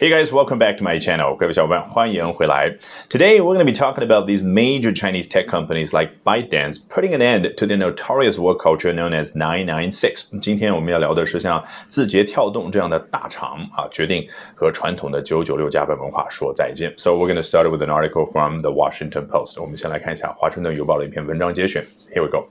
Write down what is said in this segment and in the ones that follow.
Hey guys, welcome back to my channel. 各位小伙伴，欢迎回来。Today we're going to be talking about these major Chinese tech companies like ByteDance putting an end to the notorious work culture known as 996. 今天我们要聊的是像字节跳动这样的大厂啊，决定和传统的996加班文化说再见。So we're going to start with an article from the Washington Post. 我们先来看一下华盛顿邮报的一篇文章节选。Here we go.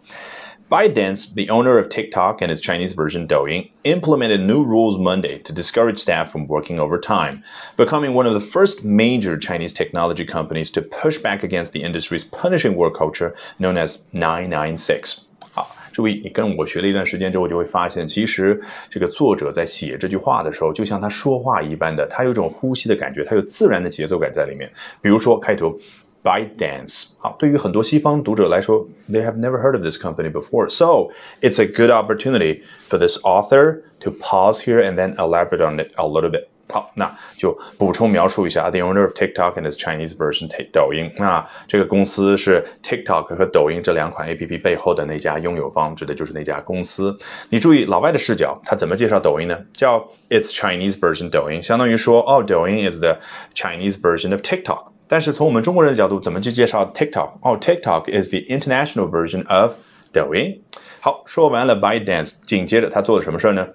ByteDance, the owner of TikTok and its Chinese version Douyin, implemented new rules Monday to discourage staff from working overtime, becoming one of the first major Chinese technology companies to push back against the industry's punishing work culture known as 996. 好，注意，你跟我学了一段时间之后，就会发现，其实这个作者在写这句话的时候，就像他说话一般的，他有种呼吸的感觉，他有自然的节奏感在里面。比如说开头。 ByteDance. 好，对于很多西方读者来说，they have never heard of this company before. So it's a good opportunity for this author to pause here and then elaborate on it a little bit. 好，那就补充描述一下，the owner of TikTok and its Chinese version 抖音。那这个公司是 TikTok 和抖音这两款 APP 背后的那家拥有方，指的就是那家公司。你注意老外的视角，他怎么介绍抖音呢？叫 its Chinese version 抖音，相当于说，哦，抖音 is the Chinese version of TikTok。 但是从我们中国人的角度，怎么去介绍 TikTok？哦，TikTok is the international version of 抖音。好，说完了 ByteDance，紧接着他做了什么事儿呢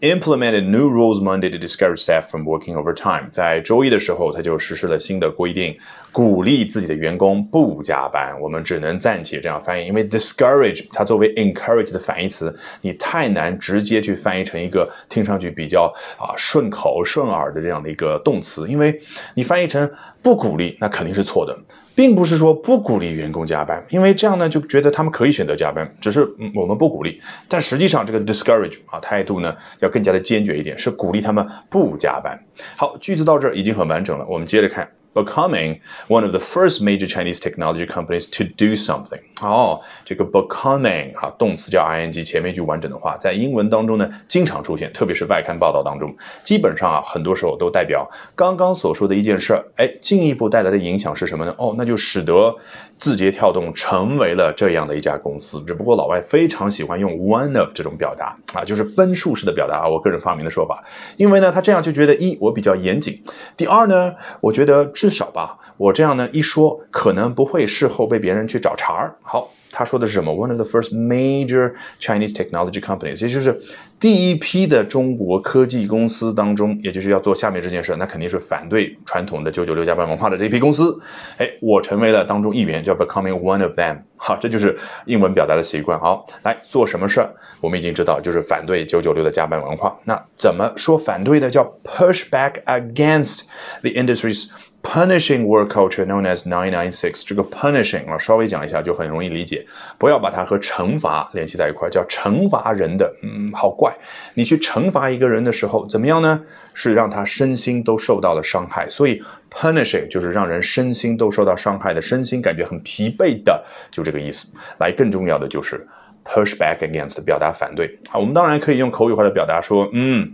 ？implemented new rules Monday to discourage staff from working overtime。在周一的时候，他就实施了新的规定，鼓励自己的员工不加班。我们只能暂且这样翻译，因为 discourage 它作为 encourage 的反义词，你太难直接去翻译成一个听上去比较啊顺口顺耳的这样的一个动词，因为你翻译成不鼓励，那肯定是错的。并不是说不鼓励员工加班，因为这样呢就觉得他们可以选择加班，只是嗯我们不鼓励。但实际上这个 discourage 啊态度呢要更加的坚决一点，是鼓励他们不加班。好，句子到这儿已经很完整了，我们接着看。Becoming one of the first major Chinese technology companies to do something。哦，这个 becoming 啊，动词叫 ing，前面一句完整的话，在英文当中呢经常出现，特别是外刊报道当中，基本上啊，很多时候都代表刚刚所说的一件事儿，哎，进一步带来的影响是什么呢？哦，那就使得字节跳动成为了这样的一家公司。只不过老外非常喜欢用 one of 这种表达啊，就是分数式的表达啊，我个人发明的说法，因为呢，他这样就觉得一我比较严谨，第二呢，我觉得。至少吧，我这样呢一说，可能不会事后被别人去找茬儿。好，他说的是什么？One of the first major Chinese technology companies，也就是第一批的中国科技公司当中，也就是要做下面这件事，那肯定是反对传统的九九六加班文化的这一批公司。哎，我成为了当中一员，叫 becoming one of them。好，这就是英文表达的习惯。好，来做什么事儿？我们已经知道，就是反对九九六的加班文化。那怎么说反对的？叫 push back against the industry's Punishing work culture known as nine nine six，这个 punishing 啊，稍微讲一下就很容易理解，不要把它和惩罚联系在一块，叫惩罚人的，嗯，好怪。你去惩罚一个人的时候，怎么样呢？是让他身心都受到了伤害，所以 punishing 就是让人身心都受到伤害的，身心感觉很疲惫的，就这个意思。来，更重要的就是 push back against，表达反对。啊，我们当然可以用口语化的表达说，嗯。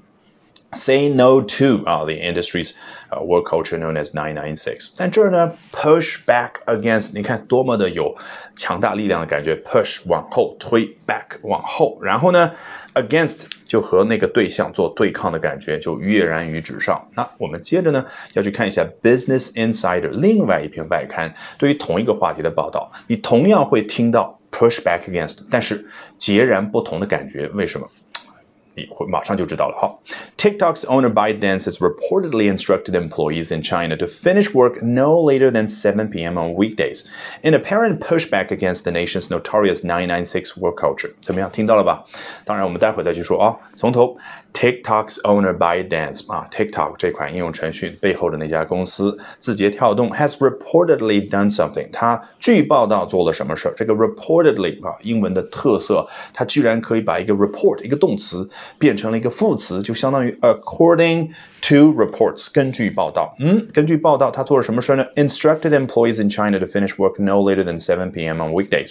Say no to 啊，the industry's work culture known as nine nine six。但这儿呢，push back against，你看多么的有强大力量的感觉，push 往后推，back 往后，然后呢，against 就和那个对象做对抗的感觉，就跃然于纸上。那我们接着呢，要去看一下 Business Insider 另外一篇外刊对于同一个话题的报道，你同样会听到 push back against，但是截然不同的感觉，为什么？，TikTok's owner ByteDance has reportedly instructed employees in China to finish work no later than 7 p.m. on weekdays, in apparent pushback against the nation's notorious 996 work culture。怎么样，听到了吧？当然，我们待会再去说啊。从头，TikTok's owner ByteDance 啊，TikTok 这款应用程序背后的那家公司字节跳动 has reportedly done something。它据报道做了什么事儿？这个 reportedly 啊，英文的特色，它居然可以把一个 report 一个动词。 变成了一个副词，就相当于 according to reports，根据报道。嗯，根据报道，他做了什么事呢？Instructed employees in China to finish work no later than 7 p.m. on weekdays。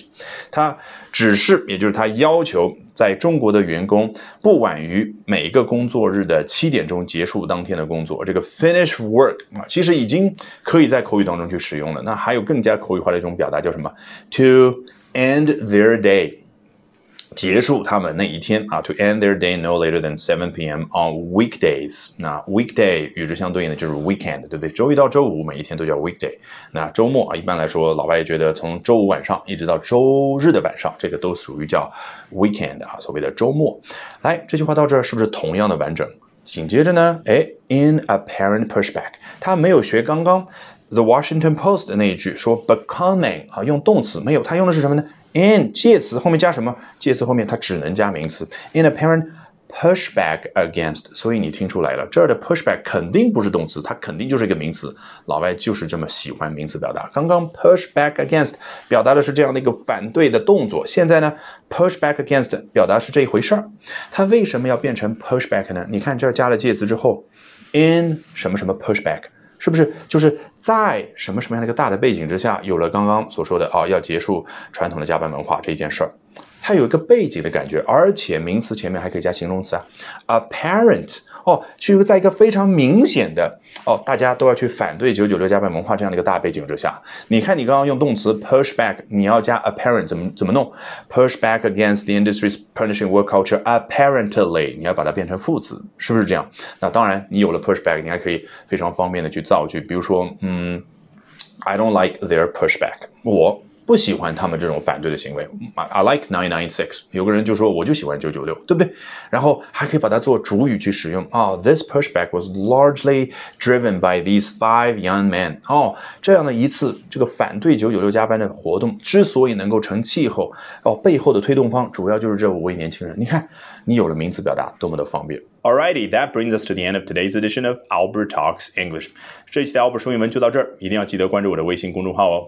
他指示，也就是他要求，在中国的员工不晚于每一个工作日的七点钟结束当天的工作。这个 finish work 啊，其实已经可以在口语当中去使用了。那还有更加口语化的一种表达叫什么？To end their day。结束他们那一天啊，to end their day no later than 7 p.m. on weekdays。那 weekday 与之相对应的就是 weekend，对不对？周一到周五每一天都叫 weekday。那周末啊，一般来说，老外也觉得从周五晚上一直到周日的晚上，这个都属于叫 weekend 啊，所谓的周末。来，这句话到这儿是不是同样的完整？紧接着呢，哎，in apparent pushback，他没有学刚刚 The Washington Post 的那一句说 becoming 啊，用动词没有，他用的是什么呢？in 介词后面加什么？介词后面它只能加名词。In apparent pushback against，所以你听出来了，这儿的 pushback 肯定不是动词，它肯定就是一个名词。老外就是这么喜欢名词表达。刚刚 pushback against 表达的是这样的一个反对的动作，现在呢 pushback against 表达是这一回事儿。它为什么要变成 pushback 呢？你看这儿加了介词之后，in 什么什么 pushback。是不是就是在什么什么样的一个大的背景之下，有了刚刚所说的啊，要结束传统的加班文化这一件事儿？它有一个背景的感觉，而且名词前面还可以加形容词啊，apparent。哦，是一个在一个非常明显的哦，大家都要去反对九九六加班文化这样的一个大背景之下，你看你刚刚用动词 push back，你要加 apparent 怎么怎么弄？push back against the industry's punishing work culture apparently，你要把它变成副词，是不是这样？那当然，你有了 push back，你还可以非常方便的去造句，比如说，嗯，I don't like their pushback，我。不喜欢他们这种反对的行为。I like nine nine six。有个人就说我就喜欢九九六，对不对？然后还可以把它做主语去使用啊。This pushback was largely driven by these five young men。哦，这样的一次这个反对九九六加班的活动之所以能够成气候，哦，背后的推动方主要就是这五位年轻人。你看，你有了名词表达多么的方便。Alrighty, that brings us to the end of today's edition of Albert Talks English。这一期的 Albert 说英文就到这儿，一定要记得关注我的微信公众号哦。